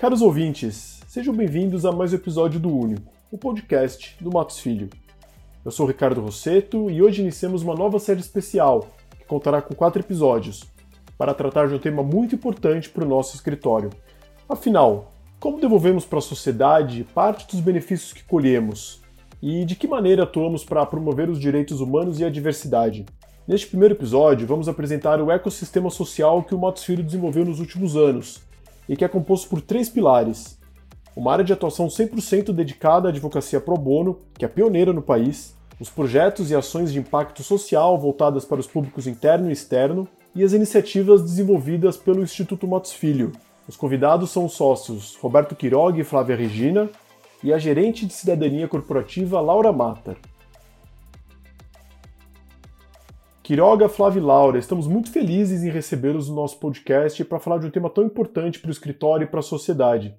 Caros ouvintes, sejam bem-vindos a mais um episódio do Único, o podcast do Matos Filho. Eu sou Ricardo Rosseto e hoje iniciamos uma nova série especial que contará com quatro episódios para tratar de um tema muito importante para o nosso escritório. Afinal, como devolvemos para a sociedade parte dos benefícios que colhemos e de que maneira atuamos para promover os direitos humanos e a diversidade? Neste primeiro episódio, vamos apresentar o ecossistema social que o Matos Filho desenvolveu nos últimos anos e que é composto por três pilares. Uma área de atuação 100% dedicada à advocacia pro bono, que é pioneira no país, os projetos e ações de impacto social voltadas para os públicos interno e externo, e as iniciativas desenvolvidas pelo Instituto Matos Filho. Os convidados são os sócios Roberto Quiroga e Flávia Regina, e a gerente de cidadania corporativa Laura Matar. Quiroga, Flávia e Laura, estamos muito felizes em recebê-los no nosso podcast para falar de um tema tão importante para o escritório e para a sociedade.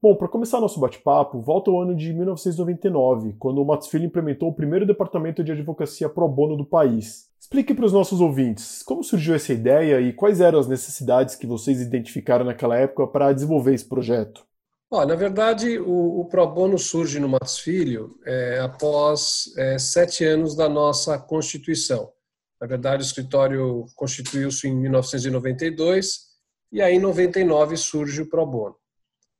Bom, para começar nosso bate-papo, volta ao ano de 1999, quando o Matos Filho implementou o primeiro departamento de advocacia pro bono do país. Explique para os nossos ouvintes como surgiu essa ideia e quais eram as necessidades que vocês identificaram naquela época para desenvolver esse projeto. Ó, na verdade, o, o Pro Bono surge no Matos Filho é, após é, sete anos da nossa Constituição. Na verdade, o escritório constituiu-se em 1992 e aí em 99 surge o Pro Bono.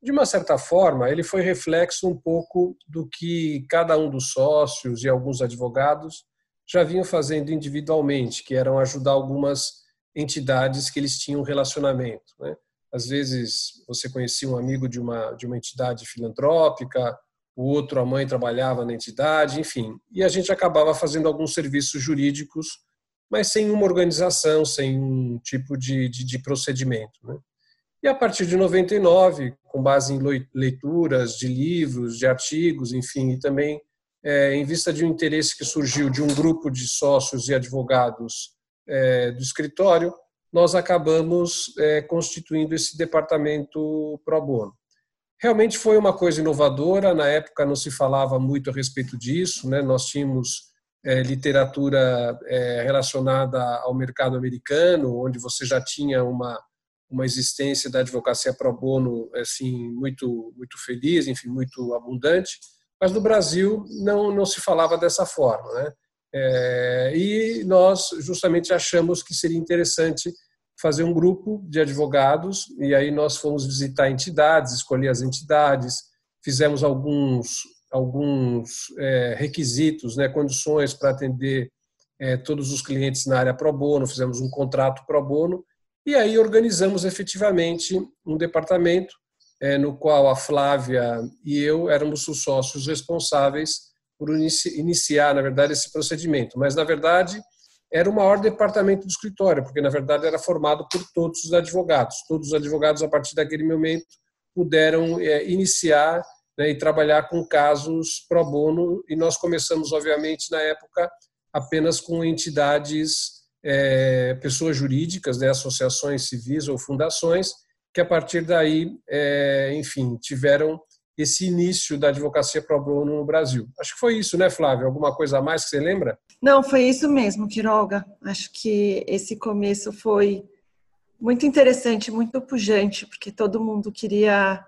De uma certa forma, ele foi reflexo um pouco do que cada um dos sócios e alguns advogados já vinham fazendo individualmente, que eram ajudar algumas entidades que eles tinham relacionamento. Né? Às vezes você conhecia um amigo de uma, de uma entidade filantrópica, o outro, a mãe, trabalhava na entidade, enfim. E a gente acabava fazendo alguns serviços jurídicos mas sem uma organização, sem um tipo de, de, de procedimento. Né? E a partir de 99, com base em leituras de livros, de artigos, enfim, e também é, em vista de um interesse que surgiu de um grupo de sócios e advogados é, do escritório, nós acabamos é, constituindo esse departamento pro bono. Realmente foi uma coisa inovadora, na época não se falava muito a respeito disso, né? nós tínhamos é, literatura é, relacionada ao mercado americano, onde você já tinha uma uma existência da advocacia pro bono assim muito muito feliz, enfim, muito abundante, mas no Brasil não não se falava dessa forma, né? É, e nós justamente achamos que seria interessante fazer um grupo de advogados e aí nós fomos visitar entidades, escolher as entidades, fizemos alguns alguns é, requisitos, né, condições para atender é, todos os clientes na área pro bono, fizemos um contrato pro bono e aí organizamos efetivamente um departamento é, no qual a Flávia e eu éramos os sócios responsáveis por iniciar, na verdade, esse procedimento. Mas, na verdade, era o maior departamento do escritório, porque, na verdade, era formado por todos os advogados. Todos os advogados, a partir daquele momento, puderam é, iniciar né, e trabalhar com casos pro bono. E nós começamos, obviamente, na época, apenas com entidades, é, pessoas jurídicas, né, associações civis ou fundações, que a partir daí, é, enfim, tiveram esse início da advocacia pro bono no Brasil. Acho que foi isso, né, Flávio? Alguma coisa a mais que você lembra? Não, foi isso mesmo, Quiroga. Acho que esse começo foi muito interessante, muito pujante, porque todo mundo queria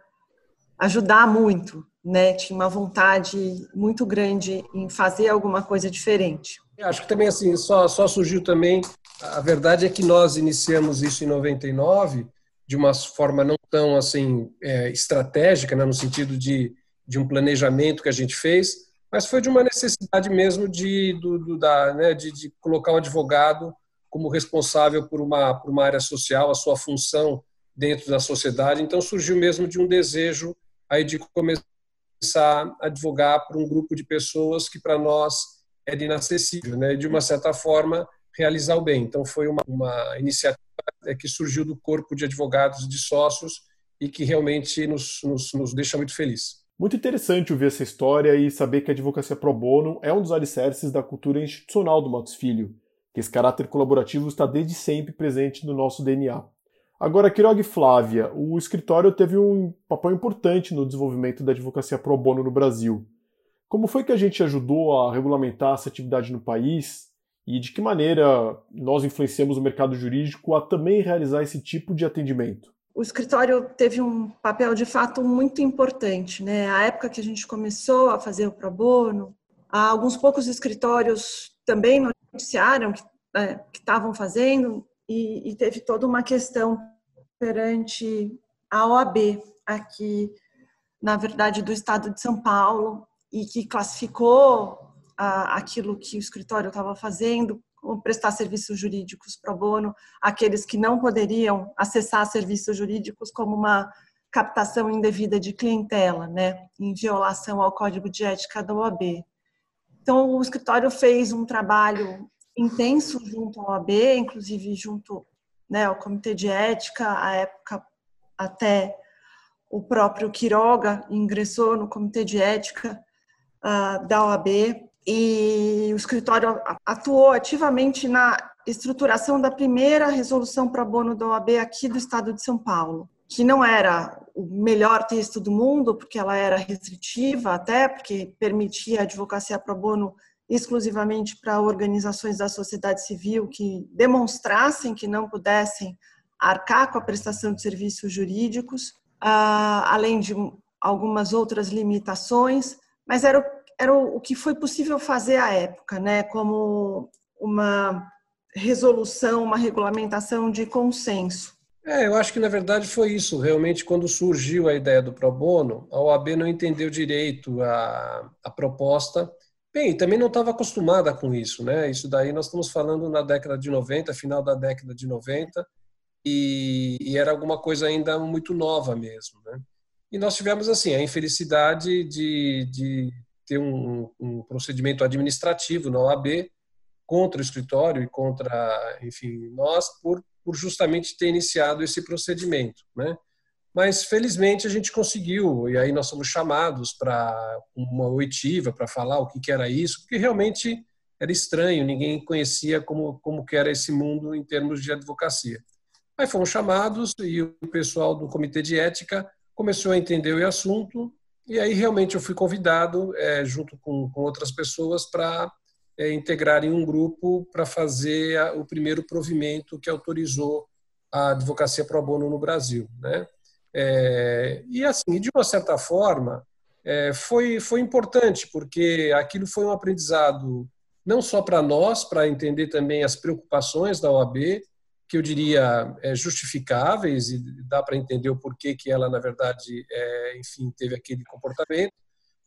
ajudar muito, né? Tinha uma vontade muito grande em fazer alguma coisa diferente. Eu acho que também assim só só surgiu também. A verdade é que nós iniciamos isso em 99 de uma forma não tão assim é, estratégica, né, no sentido de, de um planejamento que a gente fez, mas foi de uma necessidade mesmo de do, do da né, de, de colocar um advogado como responsável por uma por uma área social, a sua função dentro da sociedade. Então surgiu mesmo de um desejo aí de começar a advogar para um grupo de pessoas que para nós era inacessível, né? De uma certa forma realizar o bem. Então foi uma, uma iniciativa que surgiu do corpo de advogados de sócios e que realmente nos, nos, nos deixa muito feliz. Muito interessante ouvir essa história e saber que a advocacia pro bono é um dos alicerces da cultura institucional do Matos Filho, que esse caráter colaborativo está desde sempre presente no nosso DNA. Agora, Quiroga e Flávia, o escritório teve um papel importante no desenvolvimento da advocacia pro bono no Brasil. Como foi que a gente ajudou a regulamentar essa atividade no país e de que maneira nós influenciamos o mercado jurídico a também realizar esse tipo de atendimento? o escritório teve um papel de fato muito importante, né? A época que a gente começou a fazer o pro bono, alguns poucos escritórios também noticiaram que é, estavam fazendo e, e teve toda uma questão perante a OAB aqui, na verdade, do Estado de São Paulo e que classificou aquilo que o escritório estava fazendo prestar serviços jurídicos pro bono, aqueles que não poderiam acessar serviços jurídicos como uma captação indevida de clientela, né, em violação ao Código de Ética da OAB. Então, o escritório fez um trabalho intenso junto à OAB, inclusive junto né, ao Comitê de Ética, à época até o próprio Quiroga ingressou no Comitê de Ética uh, da OAB, e o escritório atuou ativamente na estruturação da primeira resolução para bono da OAB aqui do estado de São Paulo, que não era o melhor texto do mundo, porque ela era restritiva até, porque permitia a advocacia pro bono exclusivamente para organizações da sociedade civil que demonstrassem que não pudessem arcar com a prestação de serviços jurídicos, ah, além de algumas outras limitações, mas era era o, que foi possível fazer à época, né, como uma resolução, uma regulamentação de consenso. É, eu acho que na verdade foi isso. Realmente, quando surgiu a ideia do pro bono, a OAB não entendeu direito a, a proposta. Bem, também não estava acostumada com isso, né? Isso daí nós estamos falando na década de 90, final da década de 90, e, e era alguma coisa ainda muito nova mesmo, né? E nós tivemos, assim, a infelicidade de, de ter um, um procedimento administrativo na OAB contra o escritório e contra, enfim, nós, por, por justamente ter iniciado esse procedimento, né? Mas, felizmente, a gente conseguiu, e aí nós somos chamados para uma oitiva para falar o que, que era isso, porque realmente era estranho, ninguém conhecia como, como que era esse mundo em termos de advocacia. Aí fomos chamados e o pessoal do Comitê de Ética começou a entender o assunto e aí realmente eu fui convidado, é, junto com, com, outras pessoas, para é, integrar em um grupo para fazer a, o primeiro provimento que autorizou a advocacia pro bono no Brasil. Né? É, e assim, de uma certa forma, é, foi, foi importante, porque aquilo foi um aprendizado não só para nós, para entender também as preocupações da OAB, que eu diria é, justificáveis e dá para entender o porquê que ela na verdade é, enfim teve aquele comportamento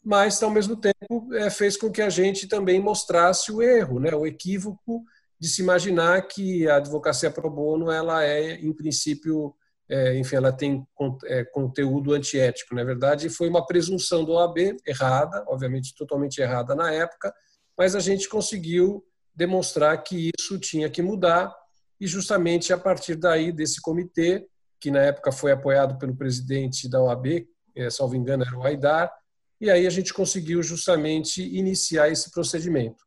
mas ao mesmo tempo é, fez com que a gente também mostrasse o erro né o equívoco de se imaginar que a advocacia pro bono ela é em princípio é, enfim ela tem é, conteúdo antiético na verdade foi uma presunção do OAB errada obviamente totalmente errada na época mas a gente conseguiu demonstrar que isso tinha que mudar e justamente a partir daí desse comitê, que na época foi apoiado pelo presidente da OAB, é, salvo engano era o Aidar, e aí a gente conseguiu justamente iniciar esse procedimento.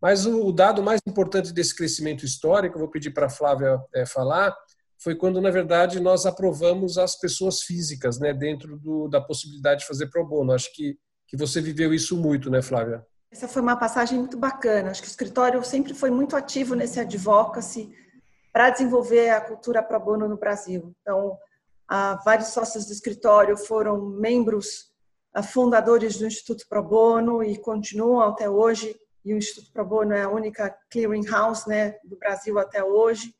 Mas o, dado mais importante desse crescimento histórico, vou pedir para a Flávia é, falar, foi quando, na verdade, nós aprovamos as pessoas físicas né, dentro do, da possibilidade de fazer pro bono. Acho que, que você viveu isso muito, né, Flávia? Essa foi uma passagem muito bacana. Acho que o escritório sempre foi muito ativo nesse advocacy, para desenvolver a cultura pro bono no Brasil. Então, vários sócios do escritório foram membros fundadores do Instituto Pro Bono e continuam até hoje. E o Instituto Pro Bono é a única clearing house né, do Brasil até hoje.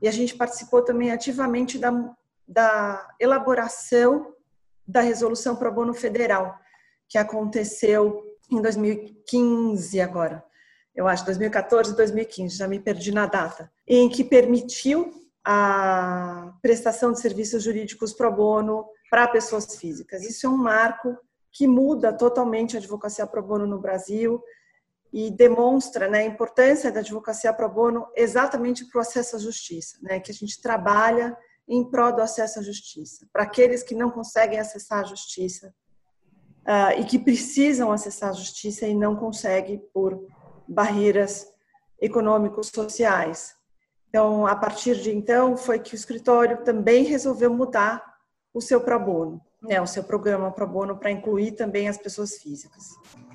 E a gente participou também ativamente da, da elaboração da resolução Pro Bono Federal, que aconteceu em 2015 agora eu acho, 2014, 2015, já me perdi na data, em que permitiu a prestação de serviços jurídicos pro bono para pessoas físicas. Isso é um marco que muda totalmente a advocacia pro bono no Brasil e demonstra né, a importância da advocacia pro bono exatamente para o acesso à justiça, né, que a gente trabalha em prol do acesso à justiça. Para aqueles que não conseguem acessar a justiça uh, e que precisam acessar a justiça e não conseguem por barreiras econômicos sociais. Então, a partir de então, foi que o escritório também resolveu mudar o seu pro bono, né, o seu programa pro bono para incluir também as pessoas físicas.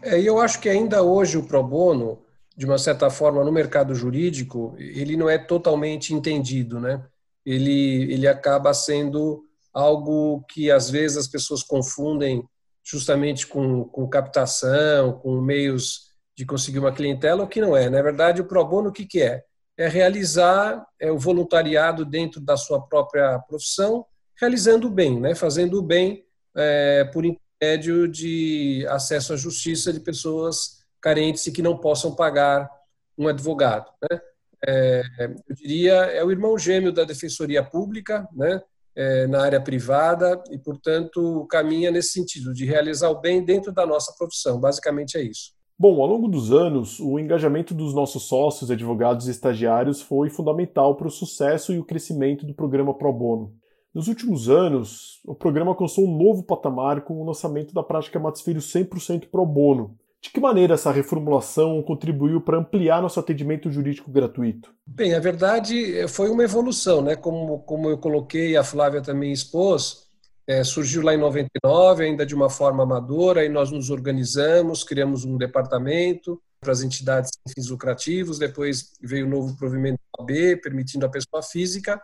É, eu acho que ainda hoje o pro bono, de uma certa forma, no mercado jurídico, ele não é totalmente entendido, né? Ele, ele acaba sendo algo que às vezes as pessoas confundem justamente com, com captação, com meios de conseguir uma clientela, o que não é. Na verdade, o pro bono o que, que é? É realizar é, o voluntariado dentro da sua própria profissão, realizando o bem, né? fazendo o bem é, por intermédio de acesso à justiça de pessoas carentes e que não possam pagar um advogado. Né? É, eu diria, é o irmão gêmeo da Defensoria Pública, né? É, na área privada e, portanto, caminha nesse sentido de realizar o bem dentro da nossa profissão. Basicamente é isso. Bom, ao longo dos anos, o engajamento dos nossos sócios, advogados e estagiários foi fundamental para o sucesso e o crescimento do programa Pro Bono. Nos últimos anos, o programa alcançou um novo patamar com o lançamento da prática Matos Filho 100% Pro Bono. De que maneira essa reformulação contribuiu para ampliar nosso atendimento jurídico gratuito? Bem, a verdade eh, foi uma evolução, né? Como, como eu coloquei, a Flávia também expôs, é, surgiu lá em 99, ainda de uma forma amadora, e nós nos organizamos, criamos um departamento para as entidades sem fins lucrativos, depois veio o novo provimento AB, permitindo a pessoa física,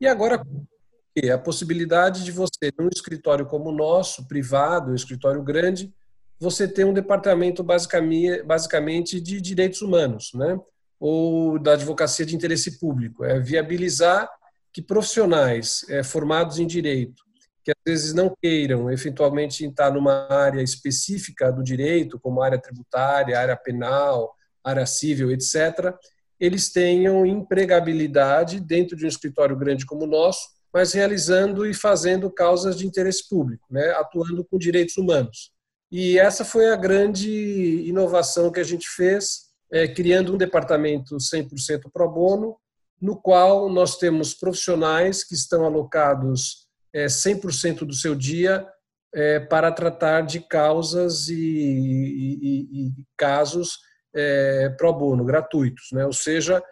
e agora a possibilidade de você, num escritório como o nosso, privado, um escritório grande, você ter um departamento basicamente, basicamente de direitos humanos, né? ou da advocacia de interesse público. É viabilizar que profissionais é, formados em direito, que às vezes não queiram eventualmente estar numa área específica do direito, como área tributária, área penal, área civil, etc., eles tenham empregabilidade dentro de um escritório grande como o nosso, mas realizando e fazendo causas de interesse público, né, atuando com direitos humanos. E essa foi a grande inovação que a gente fez, é, criando um departamento 100% pro bono, no qual nós temos profissionais que estão alocados é, 100% do seu dia é, para tratar de causas e, e, e casos é, pro bono, gratuitos. Né? Ou seja,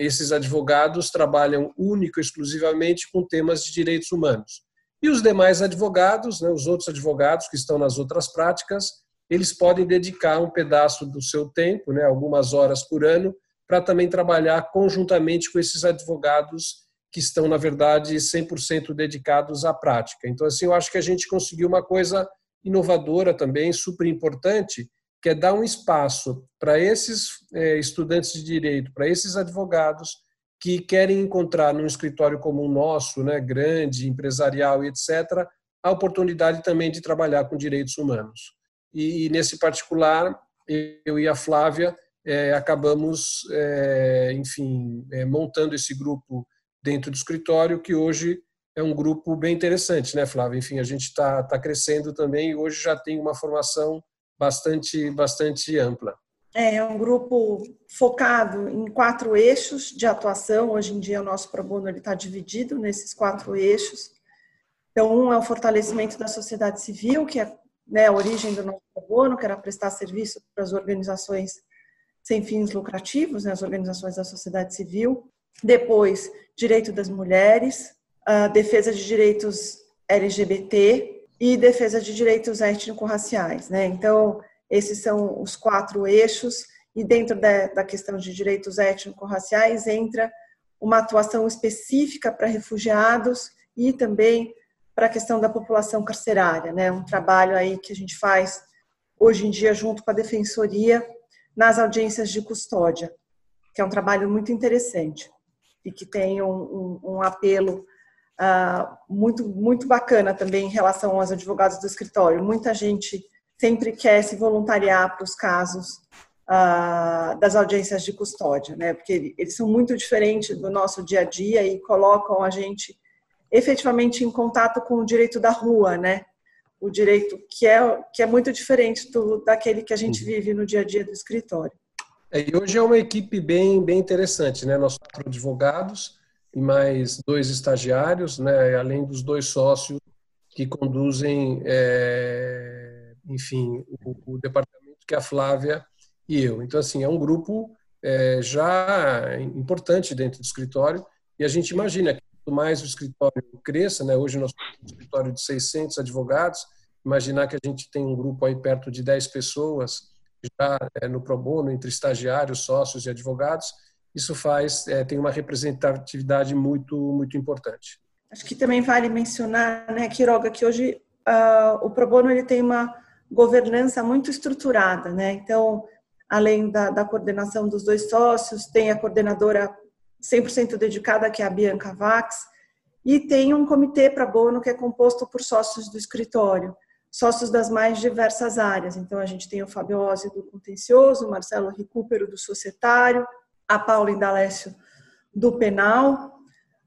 esses advogados trabalham único exclusivamente com temas de direitos humanos. E os demais advogados, né, os outros advogados que estão nas outras práticas, eles podem dedicar um pedaço do seu tempo, né, algumas horas por ano, para também trabalhar conjuntamente com esses advogados que estão, na verdade, 100% dedicados à prática. Então, assim, eu acho que a gente conseguiu uma coisa inovadora também, super importante, que é dar um espaço para esses é, estudantes de direito, para esses advogados que querem encontrar num escritório como o nosso, né, grande, empresarial e etc., a oportunidade também de trabalhar com direitos humanos. E, nesse particular, eu e a Flávia é, acabamos, é, enfim, é, montando esse grupo dentro do escritório, que hoje é um grupo bem interessante, né, Flávia? Enfim, a gente está tá crescendo também e hoje já tem uma formação bastante, bastante ampla. É, é um grupo focado em quatro eixos de atuação. Hoje em dia, o nosso Pro Bono está dividido nesses quatro eixos. Então, um é o fortalecimento da sociedade civil, que é né, a origem do nosso Pro Bono, que era prestar serviço para as organizações sem fins lucrativos, né, as organizações da sociedade civil. Depois, direito das mulheres, a defesa de direitos LGBT, e defesa de direitos étnico-raciais. Né? Então, esses são os quatro eixos, e dentro da, da questão de direitos étnico-raciais entra uma atuação específica para refugiados e também para a questão da população carcerária, né? Um trabalho aí que a gente faz hoje em dia junto com a defensoria nas audiências de custódia, que é um trabalho muito interessante e que tem um, um, um apelo uh, muito, muito bacana também em relação aos advogados do escritório. Muita gente sempre quer se voluntariar para os casos uh, das audiências de custódia, né? Porque eles são muito diferentes do nosso dia a dia e colocam a gente efetivamente em contato com o direito da rua, né? O direito que é, que é muito diferente do, daquele que a gente uhum. vive no dia a dia do escritório. É, e hoje é uma equipe bem, bem interessante, né? Nós quatro advogados, e mais dois estagiários, né, além dos dois sócios que conduzem, é, enfim, o, o, departamento que é a Flávia e eu. Então, assim, é um grupo é, já importante dentro do escritório e a gente imagina que quanto mais o escritório cresça, né, hoje nós temos um escritório de 600 advogados, imaginar que a gente tem um grupo aí perto de 10 pessoas já é, no pro bono, entre estagiários, sócios e advogados, isso faz é, tem uma representatividade muito muito importante. Acho que também vale mencionar, né, Quiroga, que hoje uh, o Pro Bono ele tem uma governança muito estruturada, né? Então, além da, da coordenação dos dois sócios, tem a coordenadora 100% dedicada, que é a Bianca Vax, e tem um comitê para bono que é composto por sócios do escritório, sócios das mais diversas áreas. Então, a gente tem o Fabio do Contencioso, o Marcelo Recupero do Societário, a Paula Indalécio do Penal,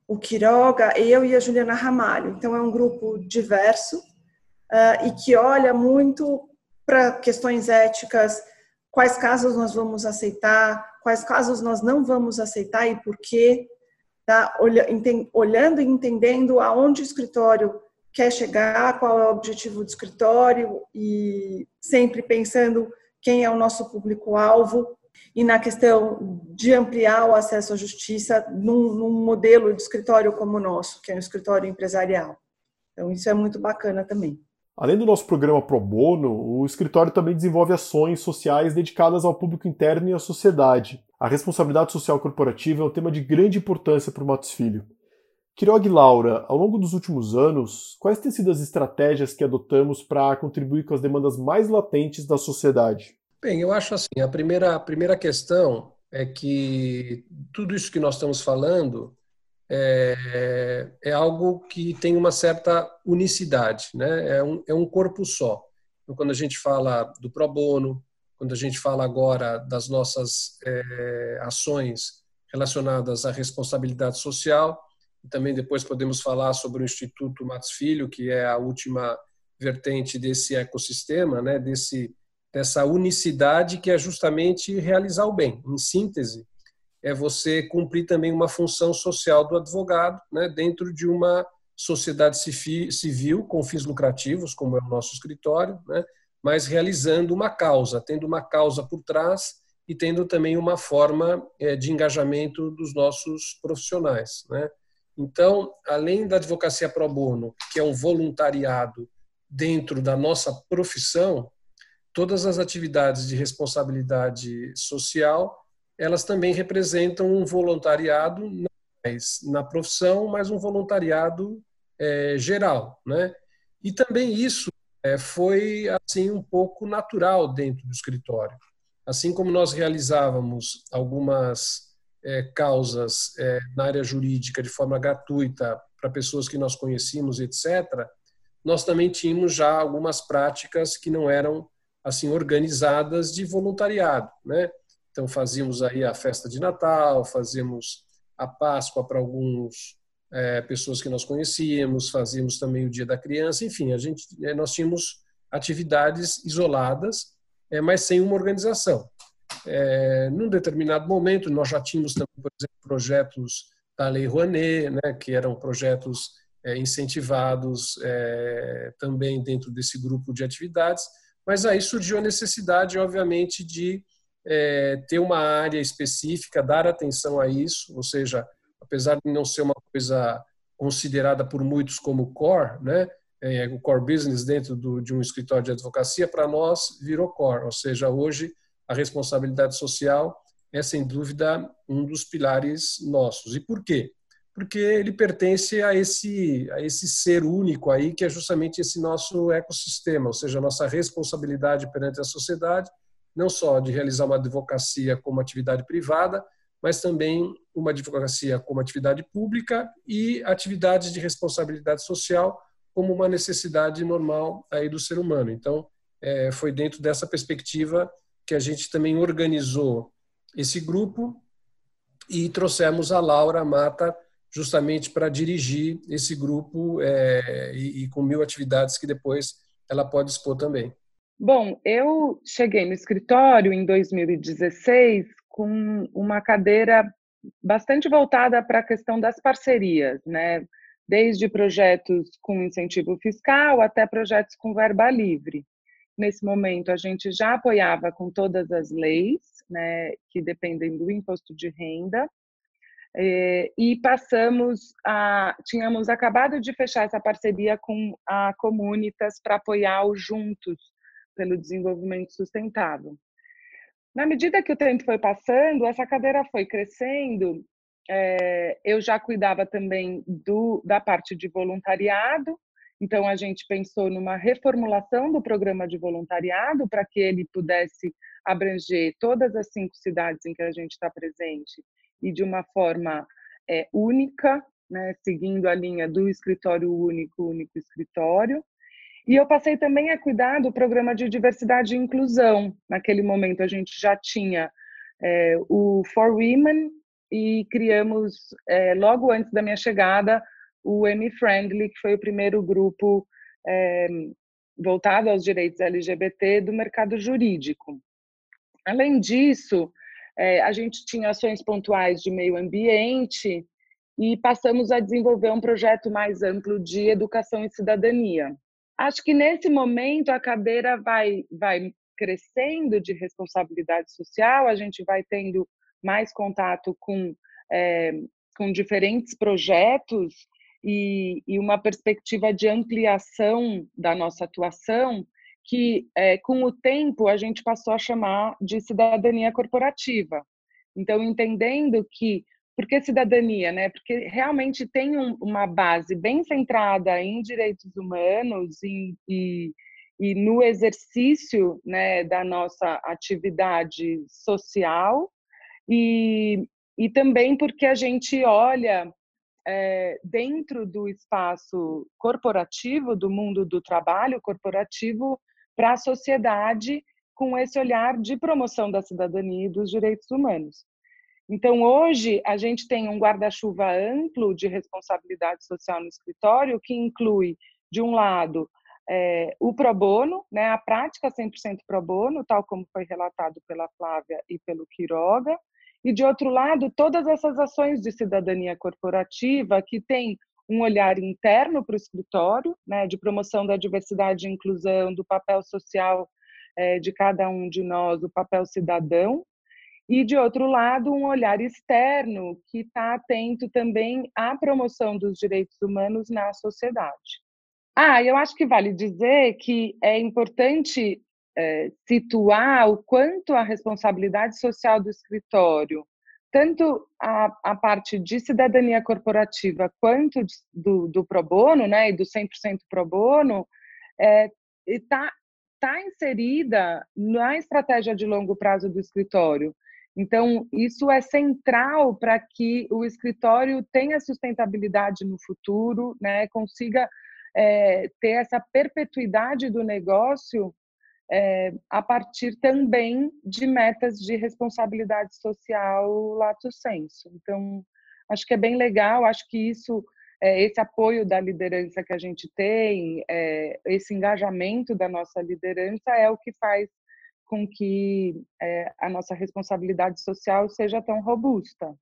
o Quiroga, eu e a Juliana Ramalho. Então, é um grupo diverso uh, e que olha muito para questões éticas, quais casos nós vamos aceitar, quais casos nós não vamos aceitar e por quê, tá? olhando e entendendo aonde o escritório quer chegar, qual é o objetivo do escritório e sempre pensando quem é o nosso público-alvo e na questão de ampliar o acesso à justiça num, num, modelo de escritório como o nosso, que é um escritório empresarial. Então, isso é muito bacana também. Além do nosso programa Pro Bono, o escritório também desenvolve ações sociais dedicadas ao público interno e à sociedade. A responsabilidade social corporativa é um tema de grande importância para o Matos Filho. Quiroga e Laura, ao longo dos últimos anos, quais têm sido as estratégias que adotamos para contribuir com as demandas mais latentes da sociedade? Bem, eu acho assim, a primeira, a primeira questão é que tudo isso que nós estamos falando é, é algo que tem uma certa unicidade, né? é, um, é um corpo só. Então, quando a gente fala do pro bono, quando a gente fala agora das nossas é, ações relacionadas à responsabilidade social, e também depois podemos falar sobre o Instituto Matos Filho, que é a última vertente desse ecossistema, né, desse, dessa unicidade que é justamente realizar o bem. Em síntese, é você cumprir também uma função social do advogado, né, dentro de uma sociedade civil com fins lucrativos, como é o nosso escritório, né, mas realizando uma causa, tendo uma causa por trás e tendo também uma forma é, de engajamento dos nossos profissionais. Né. Então, além da advocacia pro bono, que é um voluntariado dentro da nossa profissão, todas as atividades de responsabilidade social elas também representam um voluntariado mais na profissão, mas um voluntariado é, geral, né? E também isso é, foi assim um pouco natural dentro do escritório, assim como nós realizávamos algumas é, causas é, na área jurídica de forma gratuita para pessoas que nós conhecíamos, etc. Nós também tínhamos já algumas práticas que não eram assim organizadas de voluntariado, né? Então fazíamos aí a festa de Natal, fazíamos a Páscoa para alguns é, pessoas que nós conhecíamos, fazíamos também o Dia da Criança, enfim, a gente é, nós tínhamos atividades isoladas, é, mas sem uma organização. É, num determinado momento nós já tínhamos também, por exemplo, projetos da Lei Rouanet, né, que eram projetos é, incentivados é, também dentro desse grupo de atividades, mas aí surgiu a necessidade, obviamente, de é, ter uma área específica, dar atenção a isso, ou seja, apesar de não ser uma coisa considerada por muitos como core, né, é, o core business dentro do, de um escritório de advocacia, para nós virou core, ou seja, hoje a responsabilidade social é sem dúvida um dos pilares nossos. E por quê? Porque ele pertence a esse a esse ser único aí que é justamente esse nosso ecossistema, ou seja, a nossa responsabilidade perante a sociedade não só de realizar uma advocacia como atividade privada, mas também uma advocacia como atividade pública e atividades de responsabilidade social como uma necessidade normal aí do ser humano. Então, é, foi dentro dessa perspectiva que a gente também organizou esse grupo e trouxemos a Laura Mata justamente para dirigir esse grupo é, e, e com mil atividades que depois ela pode expor também. Bom, eu cheguei no escritório em 2016 com uma cadeira bastante voltada para a questão das parcerias, né? Desde projetos com incentivo fiscal até projetos com verba livre. Nesse momento, a gente já apoiava com todas as leis, né, que dependem do imposto de renda, e passamos a. Tínhamos acabado de fechar essa parceria com a Comunitas para apoiar o Juntos, pelo desenvolvimento sustentável. Na medida que o tempo foi passando, essa cadeira foi crescendo é, eu já cuidava também do, da parte de voluntariado, então a gente pensou numa reformulação do programa de voluntariado para que ele pudesse abranger todas as cinco cidades em que a gente está presente e de uma forma é, única, né, seguindo a linha do escritório único, único escritório. E eu passei também a cuidar do programa de diversidade e inclusão. Naquele momento a gente já tinha é, o For Women e criamos, é, logo antes da minha chegada, o M Friendly, que foi o primeiro grupo é, voltado aos direitos LGBT do mercado jurídico. Além disso, é, a gente tinha ações pontuais de meio ambiente e passamos a desenvolver um projeto mais amplo de educação e cidadania. Acho que nesse momento a cadeira vai, vai crescendo de responsabilidade social, a gente vai tendo mais contato com, é, com diferentes projetos e, e, uma perspectiva de ampliação da nossa atuação que, é, com o tempo, a gente passou a chamar de cidadania corporativa. Então, entendendo que por que cidadania, né? Porque realmente tem um, uma base bem centrada em direitos humanos e, e, e no exercício né, da nossa atividade social e, e também porque a gente olha é, dentro do espaço corporativo, do mundo do trabalho corporativo, para a sociedade com esse olhar de promoção da cidadania e dos direitos humanos. Então, hoje, a gente tem um guarda-chuva amplo de responsabilidade social no escritório, que inclui, de um lado, é, o pro bono, né, a prática 100% pro bono, tal como foi relatado pela Flávia e pelo Quiroga, e, de outro lado, todas essas ações de cidadania corporativa que têm um olhar interno para o escritório, né, de promoção da diversidade e inclusão, do papel social é, de cada um de nós, do papel cidadão, e, de outro lado, um olhar externo que está atento também à promoção dos direitos humanos na sociedade. Ah, eu acho que vale dizer que é importante é, situar o quanto a responsabilidade social do escritório, tanto a, a parte de cidadania corporativa quanto do, do pro bono, né, e do 100% pro bono, está é, tá inserida na estratégia de longo prazo do escritório. Então, isso é central para que o escritório tenha sustentabilidade no futuro, né, consiga é, ter essa perpetuidade do negócio é, a partir também de metas de responsabilidade social lato senso. Então, acho que é bem legal, acho que isso, é, esse apoio da liderança que a gente tem, é, esse engajamento da nossa liderança é o que faz com que é, a nossa responsabilidade social seja tão robusta.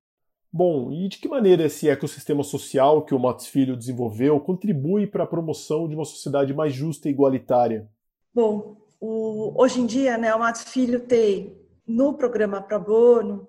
Bom, e de que maneira esse ecossistema social que o Matos Filho desenvolveu contribui para a promoção de uma sociedade mais justa e igualitária? Bom, o, hoje em dia, né, o Matos Filho tem no programa Pro Bono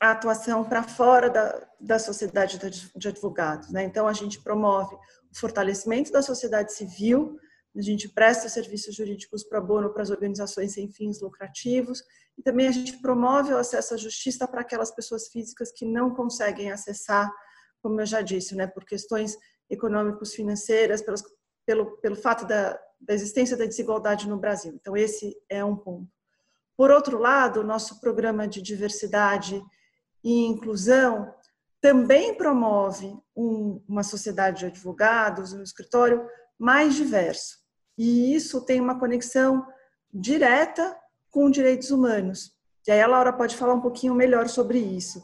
a atuação para fora da, da sociedade de advogados. Né? Então, a gente promove o fortalecimento da sociedade civil a gente presta serviços jurídicos para bono para as organizações sem fins lucrativos e também a gente promove o acesso à justiça para aquelas pessoas físicas que não conseguem acessar, como eu já disse, né, por questões econômicos financeiras, pelos, pelo, pelo fato da, da existência da desigualdade no Brasil. Então, esse é um ponto. Por outro lado, o nosso programa de diversidade e inclusão também promove um, uma sociedade de advogados, um escritório mais diverso. E isso tem uma conexão direta com direitos humanos. E aí a Laura pode falar um pouquinho melhor sobre isso.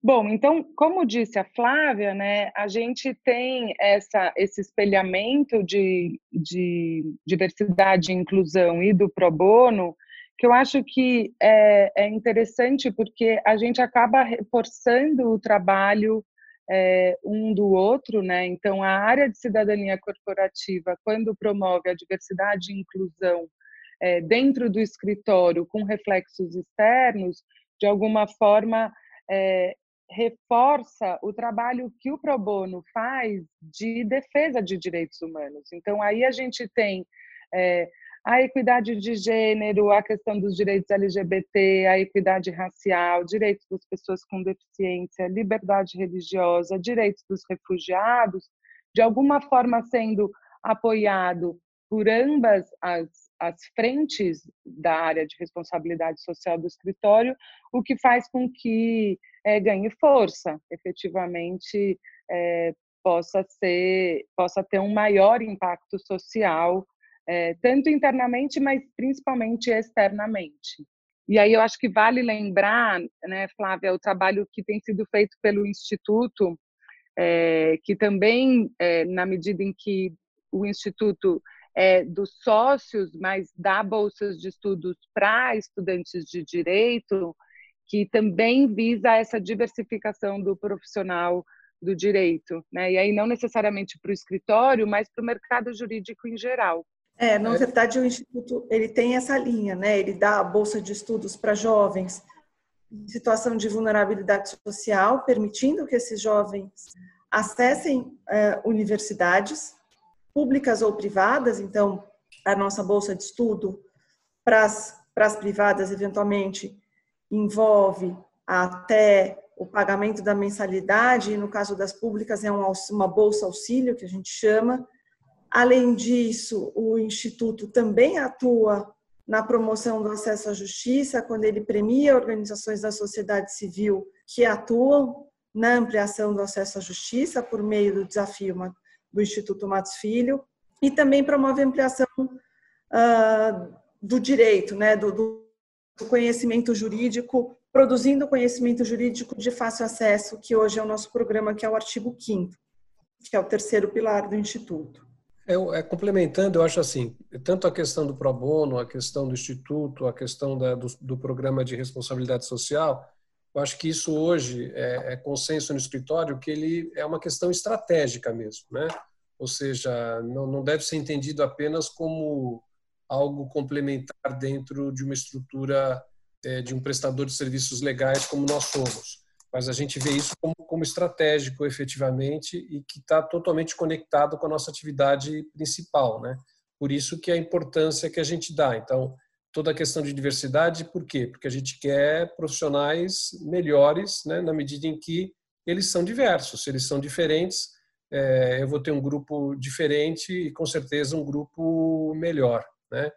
Bom, então, como disse a Flávia, né, a gente tem essa, esse espelhamento de, de diversidade inclusão e do pro bono, que eu acho que é, é interessante porque a gente acaba reforçando o trabalho é, um do outro, né? Então, a área de cidadania corporativa, quando promove a diversidade e inclusão é, dentro do escritório com reflexos externos, de alguma forma é, reforça o trabalho que o pro bono faz de defesa de direitos humanos. Então, aí a gente tem a equidade de gênero, a questão dos direitos LGBT, a equidade racial, direitos das pessoas com deficiência, liberdade religiosa, direitos dos refugiados, de alguma forma sendo apoiado por ambas as, as frentes da área de responsabilidade social do escritório, o que faz com que é, ganhe força, efetivamente é, possa ser, possa ter um maior impacto social é, tanto internamente, mas principalmente externamente. E aí eu acho que vale lembrar, né, Flávia, o trabalho que tem sido feito pelo Instituto, que também, na medida em que o Instituto é dos sócios, mas dá bolsas de estudos para estudantes de direito, que também visa essa diversificação do profissional do direito, né? E aí não necessariamente para o escritório, mas para o mercado jurídico em geral. É, na verdade, o Instituto ele tem essa linha, né? Ele dá a bolsa de estudos para jovens em situação de vulnerabilidade social, permitindo que esses jovens acessem é, universidades públicas ou privadas. Então, a nossa bolsa de estudo para as privadas, eventualmente, envolve até o pagamento da mensalidade, e no caso das públicas, é uma bolsa auxílio, que a gente chama Além disso, o Instituto também atua na promoção do acesso à justiça, quando ele premia organizações da sociedade civil que atuam na ampliação do acesso à justiça por meio do desafio do Instituto Matos Filho, e também promove a ampliação uh, do direito, né, do, do conhecimento jurídico, produzindo conhecimento jurídico de fácil acesso, que hoje é o nosso programa, que é o artigo 5 que é o terceiro pilar do Instituto. É, é, complementando, eu acho assim, tanto a questão do pro bono, a questão do instituto, a questão da, do, do, programa de responsabilidade social, eu acho que isso hoje é, é, consenso no escritório que ele é uma questão estratégica mesmo, né? Ou seja, não, não deve ser entendido apenas como algo complementar dentro de uma estrutura é, de um prestador de serviços legais como nós somos mas a gente vê isso como, como estratégico efetivamente e que está totalmente conectado com a nossa atividade principal, né? Por isso que a importância que a gente dá. Então, toda a questão de diversidade, por quê? Porque a gente quer profissionais melhores, né? Na medida em que eles são diversos, se eles são diferentes, é, eu vou ter um grupo diferente e com certeza um grupo melhor, né?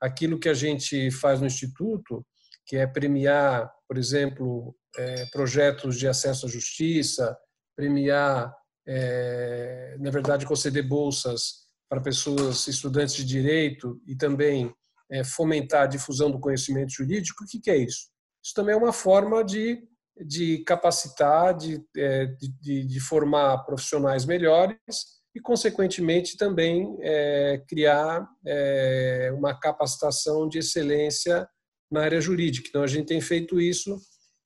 Aquilo que a gente faz no instituto, que é premiar, por exemplo, é, projetos de acesso à justiça, premiar, é, na verdade, conceder bolsas para pessoas, estudantes de direito e também fomentar a difusão do conhecimento jurídico. O que, é isso? Isso também é uma forma de, de capacitar, de, é, de, de formar profissionais melhores e, consequentemente, também é, criar é, uma capacitação de excelência na área jurídica. Então, a gente tem feito isso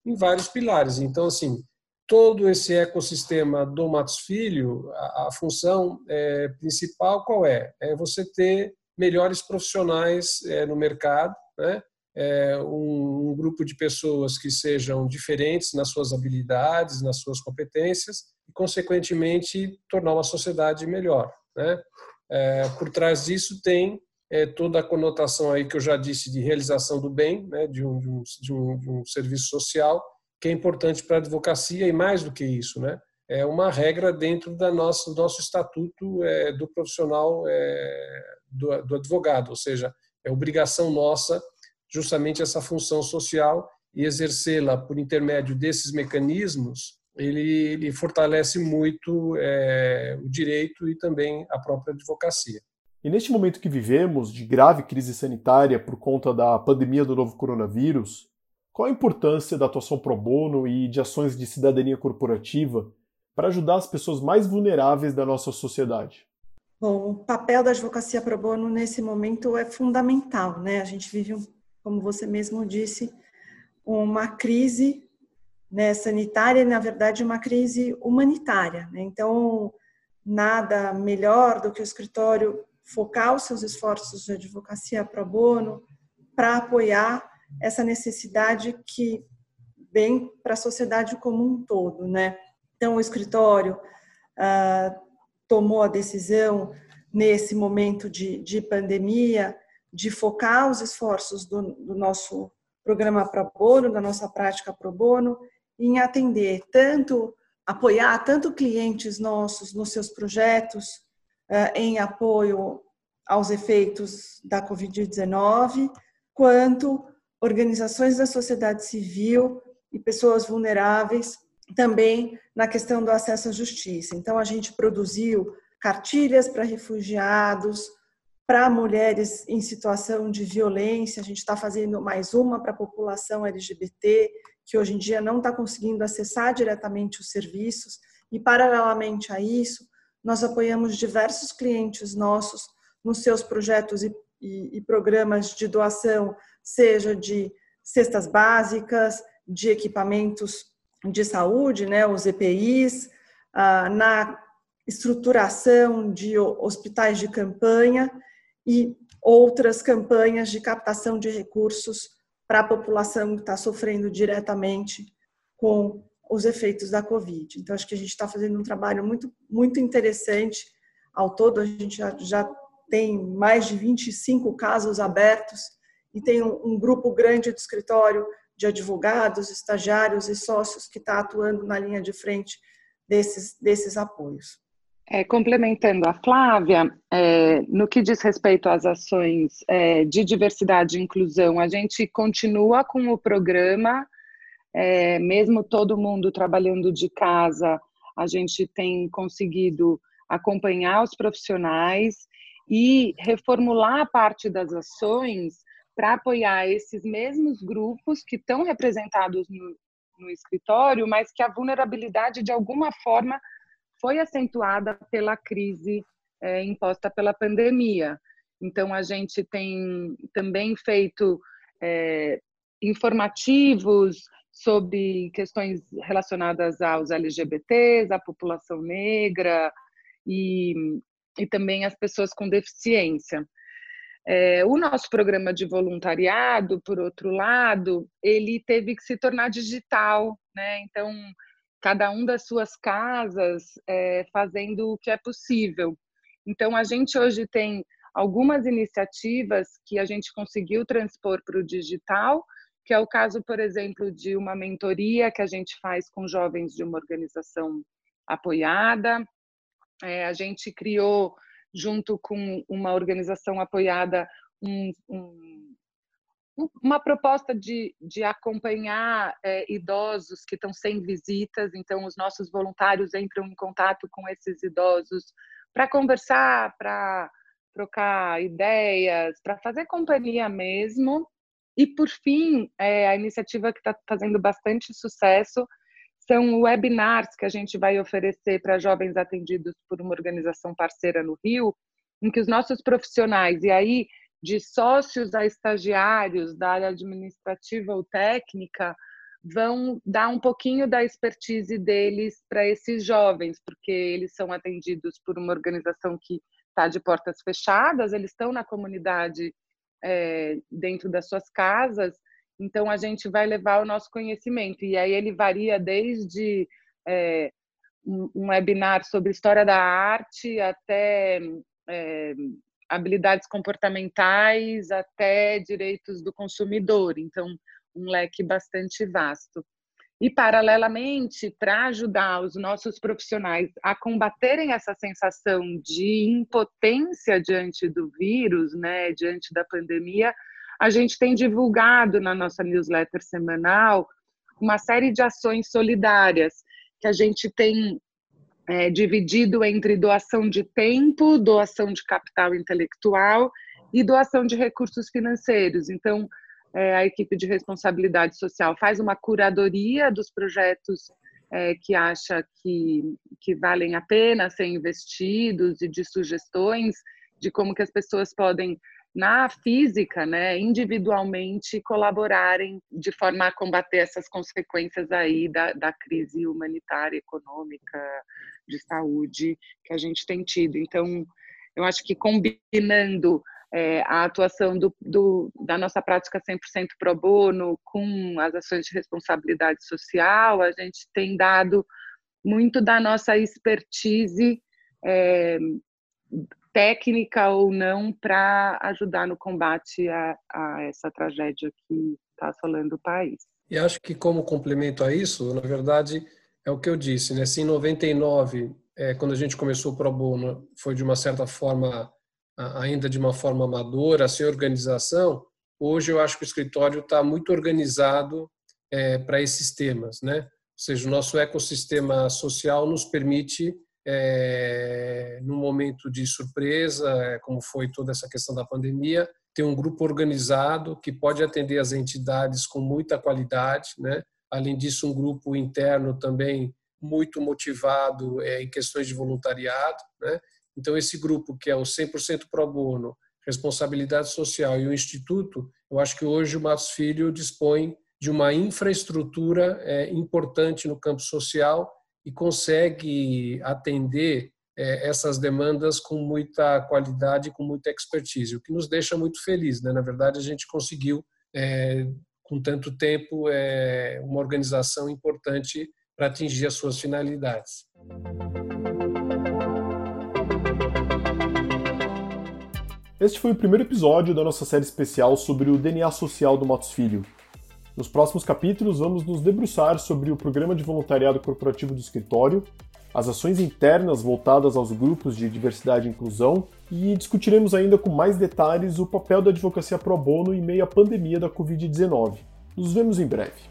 em vários pilares. Então, assim, todo esse ecossistema do Matos Filho, a, a função é, principal qual é? É você ter melhores profissionais é, no mercado, né? É, um, um, grupo de pessoas que sejam diferentes nas suas habilidades, nas suas competências e, consequentemente, tornar uma sociedade melhor. Né? É, por trás disso tem é, toda a conotação aí que eu já disse de realização do bem, né, de, um, de, um, de, um, de um serviço social, que é importante para a advocacia e mais do que isso, né, é uma regra dentro da nossa, do nosso estatuto do profissional do, do advogado, ou seja, é obrigação nossa justamente essa função social e exercê-la por intermédio desses mecanismos, ele, ele fortalece muito é, o direito e também a própria advocacia. E neste momento que vivemos, de grave crise sanitária por conta da pandemia do novo coronavírus, qual a importância da atuação pro bono e de ações de cidadania corporativa para ajudar as pessoas mais vulneráveis da nossa sociedade? Bom, o papel da advocacia pro bono nesse momento é fundamental, né? A gente vive, como você mesmo disse, uma crise né, sanitária e, na verdade, uma crise humanitária. Né? Então, nada melhor do que o escritório focar os seus esforços de advocacia pro bono para apoiar essa necessidade que vem para a sociedade como um todo, né? Então, o escritório ah, tomou a decisão nesse momento de, de pandemia de focar os esforços do, do nosso programa pro bono, da nossa prática pro bono, em atender tanto, apoiar tanto clientes nossos nos seus projetos uh, em apoio aos efeitos da Covid-19, quanto organizações da sociedade civil e pessoas vulneráveis também na questão do acesso à justiça. Então, a gente produziu cartilhas para refugiados, para mulheres em situação de violência, a gente está fazendo mais uma para a população LGBT, que hoje em dia não está conseguindo acessar diretamente os serviços, e paralelamente a isso, nós apoiamos diversos clientes nossos nos seus projetos e, e, e programas de doação, seja de cestas básicas, de equipamentos de saúde, né, os EPIs, ah, na estruturação de hospitais de campanha e outras campanhas de captação de recursos para a população que está sofrendo diretamente com os efeitos da Covid. Então, acho que a gente está fazendo um trabalho muito, muito interessante. Ao todo, a gente já, já tem mais de 25 casos abertos e tem um, um grupo grande do escritório de advogados, estagiários e sócios que está atuando na linha de frente desses, desses apoios. É, complementando a Flávia, é, no que diz respeito às ações é, de diversidade e inclusão, a gente continua com o programa, é, mesmo todo mundo trabalhando de casa, a gente tem conseguido acompanhar os profissionais e reformular parte das ações para apoiar esses mesmos grupos que estão representados no, no escritório, mas que a vulnerabilidade de alguma forma foi acentuada pela crise é, imposta pela pandemia. Então, a gente tem também feito é, informativos sobre questões relacionadas aos LGBTs, à população negra e, e também as pessoas com deficiência. É, o nosso programa de voluntariado, por outro lado, ele teve que se tornar digital, né? Então, cada um das suas casas é, fazendo o que é possível. Então, a gente hoje tem algumas iniciativas que a gente conseguiu transpor para o digital, que é o caso, por exemplo, de uma mentoria que a gente faz com jovens de uma organização apoiada. É, a gente criou, junto com uma organização apoiada, um, um uma proposta de, de acompanhar é, idosos que estão sem visitas, então os nossos voluntários entram em contato com esses idosos para conversar, para trocar ideias, para fazer companhia mesmo. E por fim, é, a iniciativa que está fazendo bastante sucesso são webinars que a gente vai oferecer para jovens atendidos por uma organização parceira no Rio, em que os nossos profissionais, e aí de sócios a estagiários da área administrativa ou técnica vão dar um pouquinho da expertise deles para esses jovens, porque eles são atendidos por uma organização que está de portas fechadas, eles estão na comunidade é, dentro das suas casas, então a gente vai levar o nosso conhecimento e aí ele varia desde é, um webinar sobre história da arte até é, habilidades comportamentais até direitos do consumidor, então um leque bastante vasto. E paralelamente, para ajudar os nossos profissionais a combaterem essa sensação de impotência diante do vírus, né, diante da pandemia, a gente tem divulgado na nossa newsletter semanal uma série de ações solidárias que a gente tem é, dividido entre doação de tempo, doação de capital intelectual e doação de recursos financeiros. Então, é, a equipe de responsabilidade social faz uma curadoria dos projetos é, que acha que, que valem a pena ser investidos e de sugestões de como que as pessoas podem na física, né, individualmente colaborarem de forma a combater essas consequências aí da, da crise humanitária, econômica, de saúde que a gente tem tido. Então, eu acho que combinando é, a atuação do, do, da nossa prática 100% pro bono com as ações de responsabilidade social, a gente tem dado muito da nossa expertise é, técnica ou não para ajudar no combate a, a essa tragédia que está assolando o país. E acho que como complemento a isso, na verdade, é o que eu disse, né? Se em 99, é, quando a gente começou o Pro Bono, foi de uma certa forma, ainda de uma forma amadora, sem organização, hoje eu acho que o escritório está muito organizado é, para esses temas, né? Ou seja, o nosso ecossistema social nos permite, é, num momento de surpresa, é, como foi toda essa questão da pandemia, ter um grupo organizado que pode atender as entidades com muita qualidade, né? Além disso, um grupo interno também muito motivado é, em questões de voluntariado, né? Então, esse grupo que é o 100% pro bono, responsabilidade social e o Instituto, eu acho que hoje o Matos Filho dispõe de uma infraestrutura é, importante no campo social e consegue atender é, essas demandas com muita qualidade, com muita expertise, o que nos deixa muito feliz. Né? Na verdade, a gente conseguiu, é, com tanto tempo, é, uma organização importante para atingir as suas finalidades. Este foi o primeiro episódio da nossa série especial sobre o DNA social do Matos Filho. Nos próximos capítulos, vamos nos debruçar sobre o programa de voluntariado corporativo do escritório, as ações internas voltadas aos grupos de diversidade e inclusão e discutiremos ainda com mais detalhes o papel da advocacia pro bono em meio à pandemia da Covid-19. Nos vemos em breve.